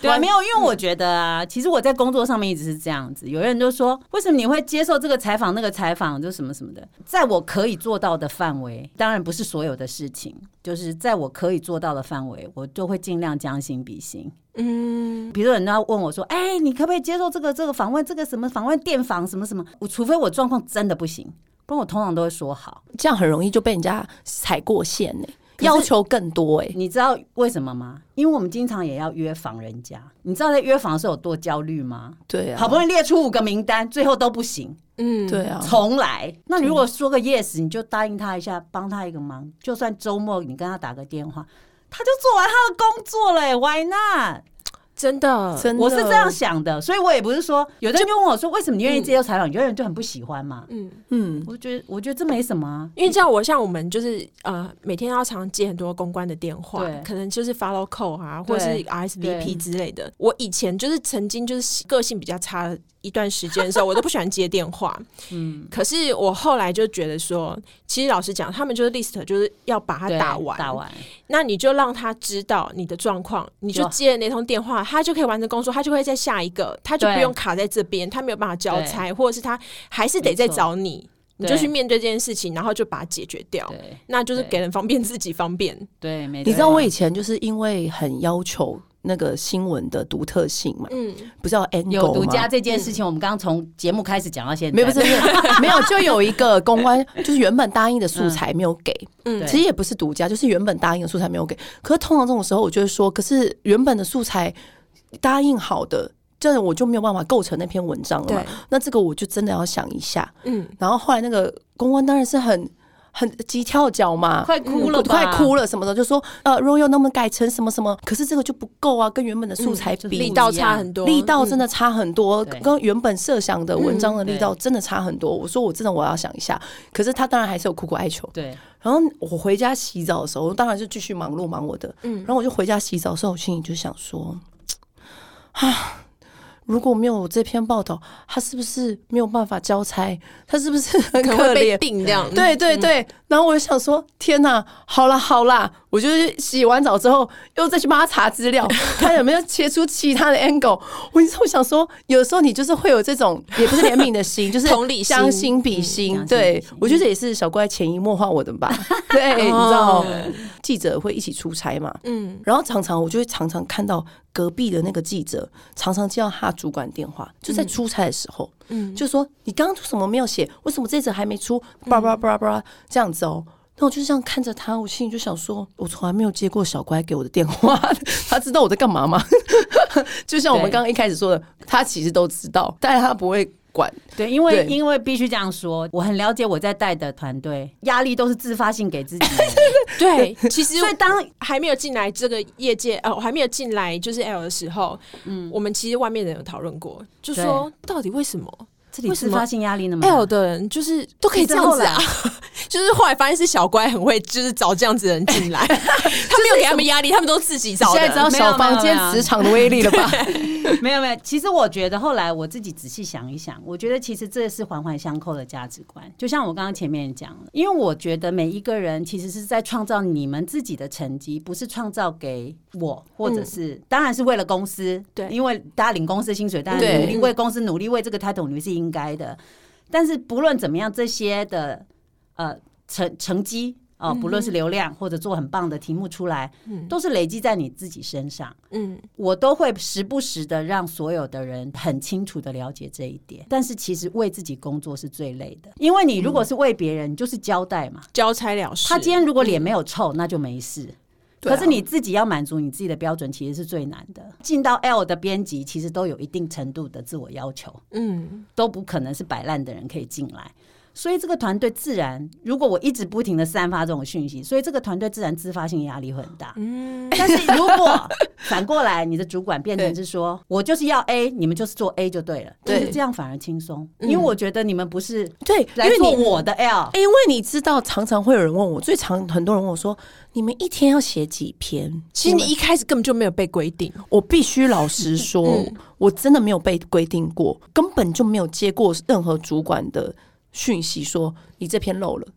对啊，没有，因为我觉得啊，其实我在工作上面一直是这样子。有人就说，为什么你会接受这个采访、那个采访，就什么什么的？在我可以做到的范围，当然不是所有的事情，就是在我可以做到的范围，我就会尽量将心比心。嗯，比如说人家问我说：“哎、欸，你可不可以接受这个这个访问？这个什么访问电访什么什么？”我除非我状况真的不行，不然我通常都会说好。这样很容易就被人家踩过线呢、欸，要求更多哎、欸。你知道为什么吗？因为我们经常也要约访人家，你知道在约访的时候有多焦虑吗？对啊，好不容易列出五个名单，最后都不行。嗯，对啊，重来。那你如果说个 yes，你就答应他一下，帮他一个忙，就算周末你跟他打个电话。他就做完他的工作了、欸，Why not？真的，真的，我是这样想的，所以我也不是说，有的人就问我说，为什么你愿意接受采访？有的人就很不喜欢嘛。嗯嗯，我觉得我觉得这没什么啊，因为像我像我们就是呃，每天要常接很多公关的电话，可能就是 follow call 啊，或者是 RSVP 之类的。我以前就是曾经就是个性比较差。一段时间的时候，(laughs) 我都不喜欢接电话。嗯，可是我后来就觉得说，其实老实讲，他们就是 list，就是要把它打完。打完，那你就让他知道你的状况，你就接了那通电话，他就可以完成工作，他就会在下一个，他就不用卡在这边，他没有办法交差，或者是他还是得再找你，你就去面对这件事情，然后就把它解决掉。那就是给人方便，自己方便。对，没错。你知道我以前就是因为很要求。那个新闻的独特性嘛，嗯，不是要 angle 有独家这件事情，我们刚刚从节目开始讲到现在，没有，不是 (laughs) 没有，就有一个公关，就是原本答应的素材没有给，嗯，其实也不是独家，就是原本答应的素材没有给。可是通常这种时候，我就会说，可是原本的素材答应好的，这我就没有办法构成那篇文章了嘛。那这个我就真的要想一下，嗯。然后后来那个公关当然是很。很急跳脚嘛，快哭了，快哭了什么的，就说呃，Royal 能不能改成什么什么？可是这个就不够啊，跟原本的素材比，力道差很多，力道真的差很多，跟原本设想的文章的力道真的差很多。我说我真的我要想一下，可是他当然还是有苦苦哀求。对，然后我回家洗澡的时候，当然就继续忙碌忙我的。嗯，然后我就回家洗澡的时候，我心里就想说，(sighs) 啊。如果没有这篇报道，他是不是没有办法交差？他是不是很可怜？病这样？对对对。嗯、然后我就想说：天哪！好啦好啦，我就是洗完澡之后，又再去帮他查资料，(laughs) 看有没有切出其他的 angle。我你知道，我想说，有的时候你就是会有这种，也不是怜悯的心，(laughs) 就是同理心，将心比心。嗯、对，我觉得这也是小乖潜移默化我的吧。(laughs) 对，你知道，记者会一起出差嘛？嗯。然后常常我就会常常看到。隔壁的那个记者常常接到他主管电话，就在出差的时候，嗯，就说你刚刚什么没有写？为什么这则还没出？叭叭叭叭这样子哦。那我就这样看着他，我心里就想说，我从来没有接过小乖给我的电话，(laughs) 他知道我在干嘛吗？(laughs) 就像我们刚刚一开始说的，他其实都知道，但是他不会。管对，因为因为必须这样说，我很了解我在带的团队压力都是自发性给自己的。(laughs) 对，其实所以当还没有进来这个业界，呃，我还没有进来就是 L 的时候，嗯，我们其实外面人有讨论过，就说到底为什么这里自发性压力那么 L 的人就是都可以这样子啊，(laughs) 就是后来发现是小乖很会，就是找这样子的人进来，(laughs) 他没有给他们压力，他们都自己找的。现在知道小房间磁场的威力了吧？没有 (laughs) 没有，其实我觉得后来我自己仔细想一想，我觉得其实这是环环相扣的价值观。就像我刚刚前面讲了，因为我觉得每一个人其实是在创造你们自己的成绩，不是创造给我，或者是、嗯、当然是为了公司，对，因为大家领公司薪水，大家努力为公司努力为这个 title 努力是应该的。但是不论怎么样，这些的呃成成绩啊、呃，不论是流量或者做很棒的题目出来，嗯、都是累积在你自己身上。嗯，我都会时不时的让所有的人很清楚的了解这一点。但是其实为自己工作是最累的，因为你如果是为别人，你就是交代嘛，交差了事。他今天如果脸没有臭，那就没事。可是你自己要满足你自己的标准，其实是最难的。进到 L 的编辑，其实都有一定程度的自我要求，嗯，都不可能是摆烂的人可以进来。所以这个团队自然，如果我一直不停的散发这种讯息，所以这个团队自然自发性压力会很大。嗯，但是如果反过来，你的主管变成是说我就是要 A，你们就是做 A 就对了，对，这样反而轻松，因为我觉得你们不是对来做我的 L，因为你知道，常常会有人问我，最常很多人问我说，你们一天要写几篇？其实你一开始根本就没有被规定，我必须老实说，(laughs) 我真的没有被规定过，根本就没有接过任何主管的。讯息说你这篇漏了，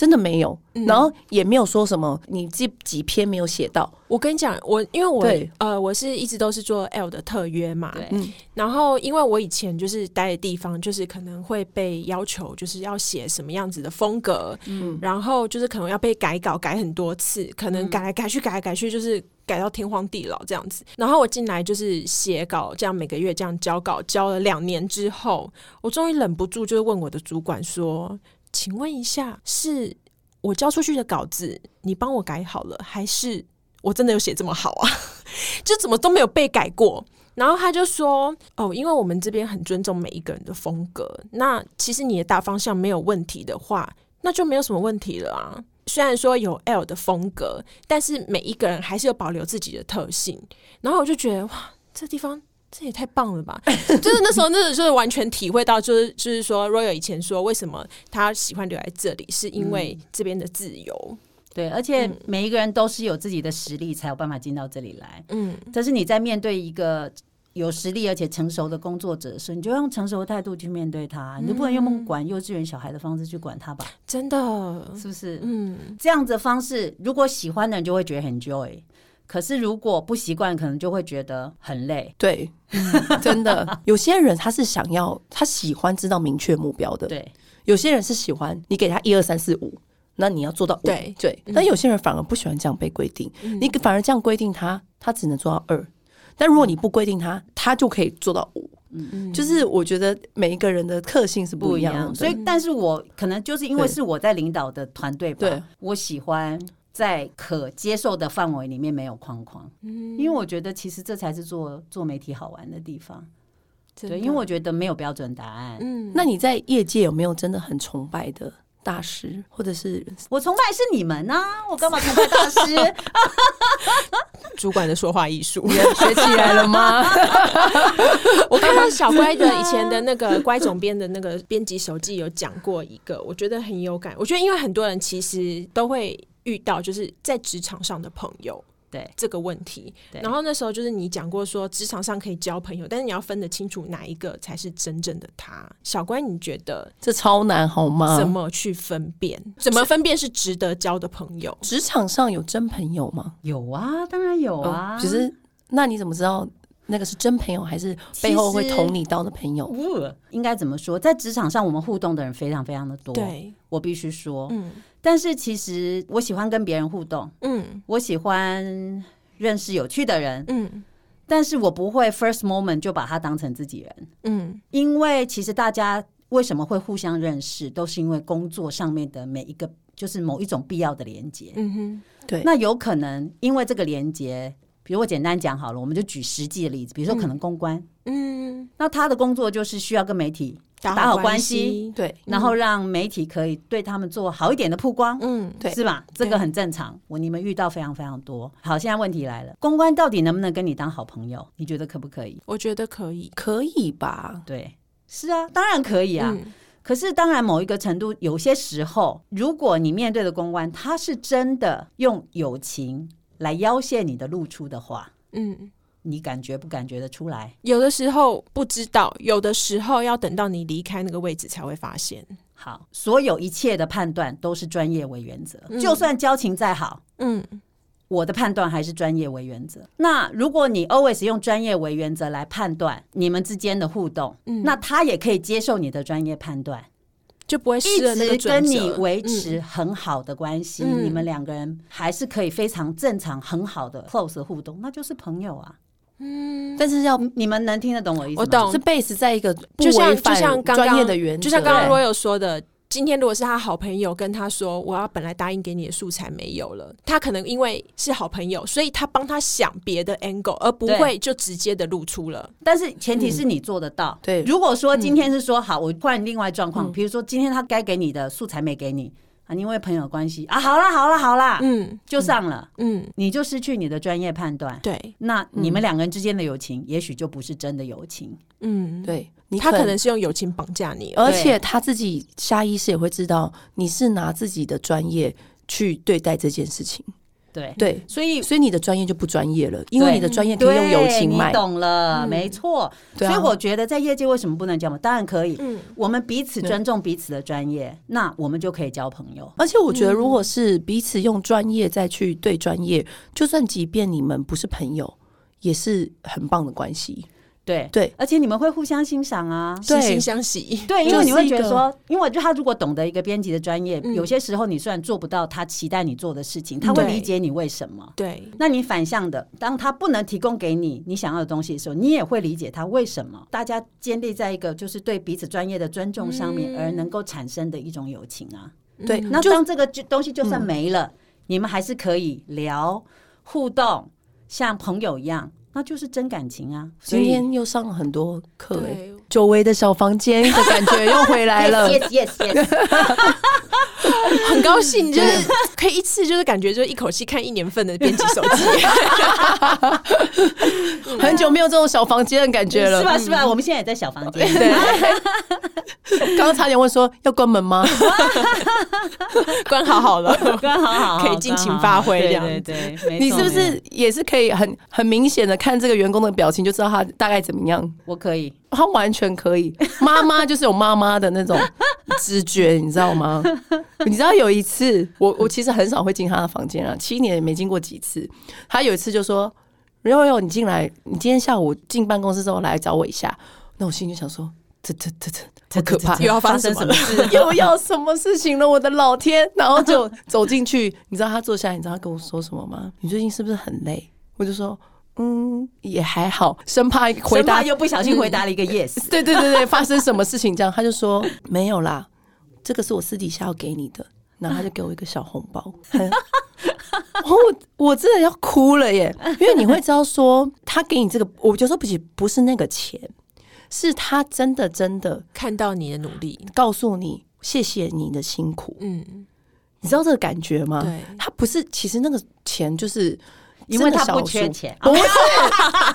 真的没有，嗯、然后也没有说什么你这几篇没有写到。我跟你讲，我因为我呃，我是一直都是做 L 的特约嘛，嗯，然后因为我以前就是待的地方，就是可能会被要求就是要写什么样子的风格，嗯，然后就是可能要被改稿改很多次，可能改来改去改来改去就是。改到天荒地老这样子，然后我进来就是写稿，这样每个月这样交稿，交了两年之后，我终于忍不住就是问我的主管说：“请问一下，是我交出去的稿子你帮我改好了，还是我真的有写这么好啊？(laughs) 就怎么都没有被改过？”然后他就说：“哦，因为我们这边很尊重每一个人的风格，那其实你的大方向没有问题的话，那就没有什么问题了啊。”虽然说有 L 的风格，但是每一个人还是有保留自己的特性。然后我就觉得哇，这地方这也太棒了吧！(laughs) 就是那时候，那个就是完全体会到，就是就是说，Royal 以前说为什么他喜欢留在这里，是因为这边的自由。嗯、对，而且每一个人都是有自己的实力，才有办法进到这里来。嗯，但是你在面对一个。有实力而且成熟的工作者，的时，候你就用成熟的态度去面对他，嗯、你就不能用管幼稚园小孩的方式去管他吧？真的，是不是？嗯，这样子的方式，如果喜欢的人就会觉得很 joy，可是如果不习惯，可能就会觉得很累。对，嗯、(laughs) 真的，有些人他是想要，他喜欢知道明确目标的。对，有些人是喜欢你给他一二三四五，那你要做到五。对对，但有些人反而不喜欢这样被规定，嗯、你反而这样规定他，他只能做到二。但如果你不规定他，他就可以做到五。嗯，就是我觉得每一个人的特性是不一样的，所以，但是我可能就是因为是我在领导的团队吧，我喜欢在可接受的范围里面没有框框。嗯，因为我觉得其实这才是做做媒体好玩的地方。对，因为我觉得没有标准答案。嗯，那你在业界有没有真的很崇拜的？大师，或者是我崇拜是你们呢、啊？我干嘛崇拜大师？(laughs) 主管的说话艺术学起来了吗？(laughs) 我看到小乖的以前的那个乖总编的那个编辑手记有讲过一个，我觉得很有感。我觉得因为很多人其实都会遇到，就是在职场上的朋友。对这个问题，对然后那时候就是你讲过说，职场上可以交朋友，但是你要分得清楚哪一个才是真正的他。小乖，你觉得这超难好吗？怎么去分辨？怎么分辨是值得交的朋友？职场上有真朋友吗？有啊，当然有啊。其实、哦，那你怎么知道那个是真朋友，还是背后会捅你刀的朋友？应该怎么说？在职场上，我们互动的人非常非常的多。对，我必须说，嗯。但是其实我喜欢跟别人互动，嗯，我喜欢认识有趣的人，嗯，但是我不会 first moment 就把他当成自己人，嗯，因为其实大家为什么会互相认识，都是因为工作上面的每一个就是某一种必要的连接，嗯哼，对，那有可能因为这个连接，比如我简单讲好了，我们就举实际的例子，比如说可能公关，嗯，那他的工作就是需要跟媒体。打好关系，对，然后让媒体可以对他们做好一点的曝光，嗯，对，是吧？这个很正常，我你们遇到非常非常多。好，现在问题来了，公关到底能不能跟你当好朋友？你觉得可不可以？我觉得可以，可以吧？对，是啊，当然可以啊。嗯、可是当然，某一个程度，有些时候，如果你面对的公关他是真的用友情来要挟你的露出的话，嗯。你感觉不感觉得出来？有的时候不知道，有的时候要等到你离开那个位置才会发现。好，所有一切的判断都是专业为原则，嗯、就算交情再好，嗯，我的判断还是专业为原则。那如果你 always 用专业为原则来判断你们之间的互动，嗯、那他也可以接受你的专业判断。就不会一直跟你维持很好的关系，嗯、你们两个人还是可以非常正常、很好的 close 的互动，那就是朋友啊。嗯，但是要你们能听得懂我意思吗？我懂，是 base 在一个就像就像专业的原则，就像刚刚罗有说的，今天如果是他好朋友跟他说，我要本来答应给你的素材没有了，他可能因为是好朋友，所以他帮他想别的 angle，而不会就直接的露出了。但是前提是你做得到。对，如果说今天是说好，我换另外状况，比如说今天他该给你的素材没给你。因为朋友关系。啊，好啦好啦好啦，嗯，就上了，嗯，你就失去你的专业判断，对，那你们两个人之间的友情，也许就不是真的友情，嗯，对，他可能是用友情绑架你，而且他自己下意识也会知道你是拿自己的专业去对待这件事情。对对，所以所以你的专业就不专业了，因为你的专业可以用友情买。你懂了，没错。所以我觉得在业界为什么不能交朋友？当然可以，我们彼此尊重彼此的专业，那我们就可以交朋友。而且我觉得，如果是彼此用专业再去对专业，就算即便你们不是朋友，也是很棒的关系。对对，而且你们会互相欣赏啊，惺惺相惜。对，因为你会觉得说，因为就他如果懂得一个编辑的专业，有些时候你虽然做不到他期待你做的事情，他会理解你为什么。对，那你反向的，当他不能提供给你你想要的东西的时候，你也会理解他为什么。大家建立在一个就是对彼此专业的尊重上面，而能够产生的一种友情啊。对，那当这个东西就算没了，你们还是可以聊互动，像朋友一样。那就是真感情啊！今天又上了很多课，哎，久违的小房间的感觉又回来了。(laughs) Yes yes，, yes. (laughs) (laughs) 很高兴，就是可以一次就是感觉就一口气看一年份的编辑手机，(laughs) 很久没有这种小房间的感觉了，是吧？是吧？我们现在也在小房间。(laughs) 刚刚差点问说要关门吗？关好好了，关好好，可以尽情发挥。这样对对，你是不是也是可以很很明显的看这个员工的表情就知道他大概怎么样？我可以，他完全可以。妈妈就是有妈妈的那种直觉，你知道吗？你知道有一次，我我其实很少会进他的房间啊，七年也没进过几次。他有一次就说：“悠悠，你进来，你今天下午进办公室之后来找我一下。”那我心里就想说。这这这这好可怕！又要发生什么事？又要什么事情了？我的老天！然后就走进去，你知道他坐下来，你知道他跟我说什么吗？你最近是不是很累？我就说，嗯，也还好，生怕回答又不小心回答了一个 (laughs) yes。对对对对，发生什么事情？这样他就说没有啦，这个是我私底下要给你的，然后他就给我一个小红包。(laughs) 我我真的要哭了耶！因为你会知道说，他给你这个，我就说不起，不是那个钱。是他真的真的看到你的努力，告诉你谢谢你的辛苦。嗯，你知道这个感觉吗？对，他不是，其实那个钱就是因为他不缺钱，不是，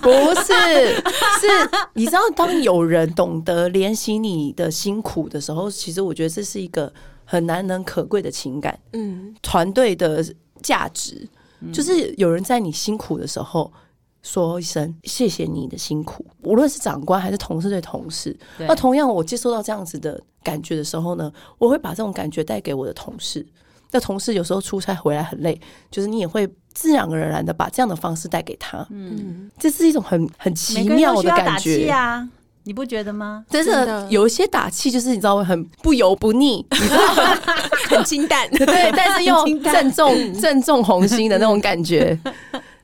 不是，(laughs) 是，你知道，当有人懂得怜惜你的辛苦的时候，其实我觉得这是一个很难能可贵的情感。嗯，团队的价值就是有人在你辛苦的时候。说一声谢谢你的辛苦，无论是长官还是同事对同事。那同样，我接收到这样子的感觉的时候呢，我会把这种感觉带给我的同事。那同事有时候出差回来很累，就是你也会自然而然的把这样的方式带给他。嗯，这是一种很很奇妙的感觉啊，你不觉得吗？真的有一些打气，就是你知道很不油不腻，你知道很清淡，(laughs) 对，但是又 (laughs) 正中正中红心的那种感觉。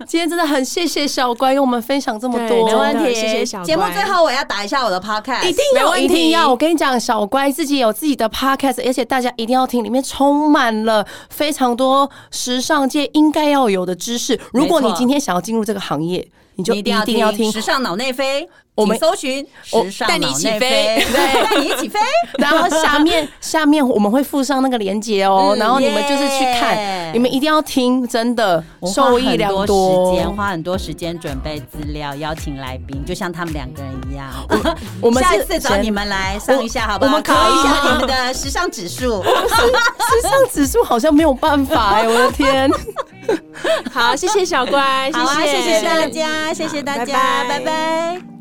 (laughs) 今天真的很谢谢小乖跟我们分享这么多，没问题。谢谢小乖。节目最后我要打一下我的 podcast，一定要，一定要。我跟你讲，小乖自己有自己的 podcast，而且大家一定要听，里面充满了非常多时尚界应该要有的知识。如果你今天想要进入这个行业，你就一定要听，时尚脑内飞。我们搜寻时尚带你一起飞 (laughs) 对，带你一起飞。(laughs) 然后下面 (laughs) 下面我们会附上那个链接哦，然后你们就是去看，你们一定要听，真的受益良多。时间花很多时间准备资料，邀请来宾，就像他们两个人一样。我们下次找你们来上一下，好不好？我们考一下你们的时尚指数。时尚指数好像没有办法哎，我的天！好，谢谢小乖，谢谢谢谢大家，谢谢大家，拜拜。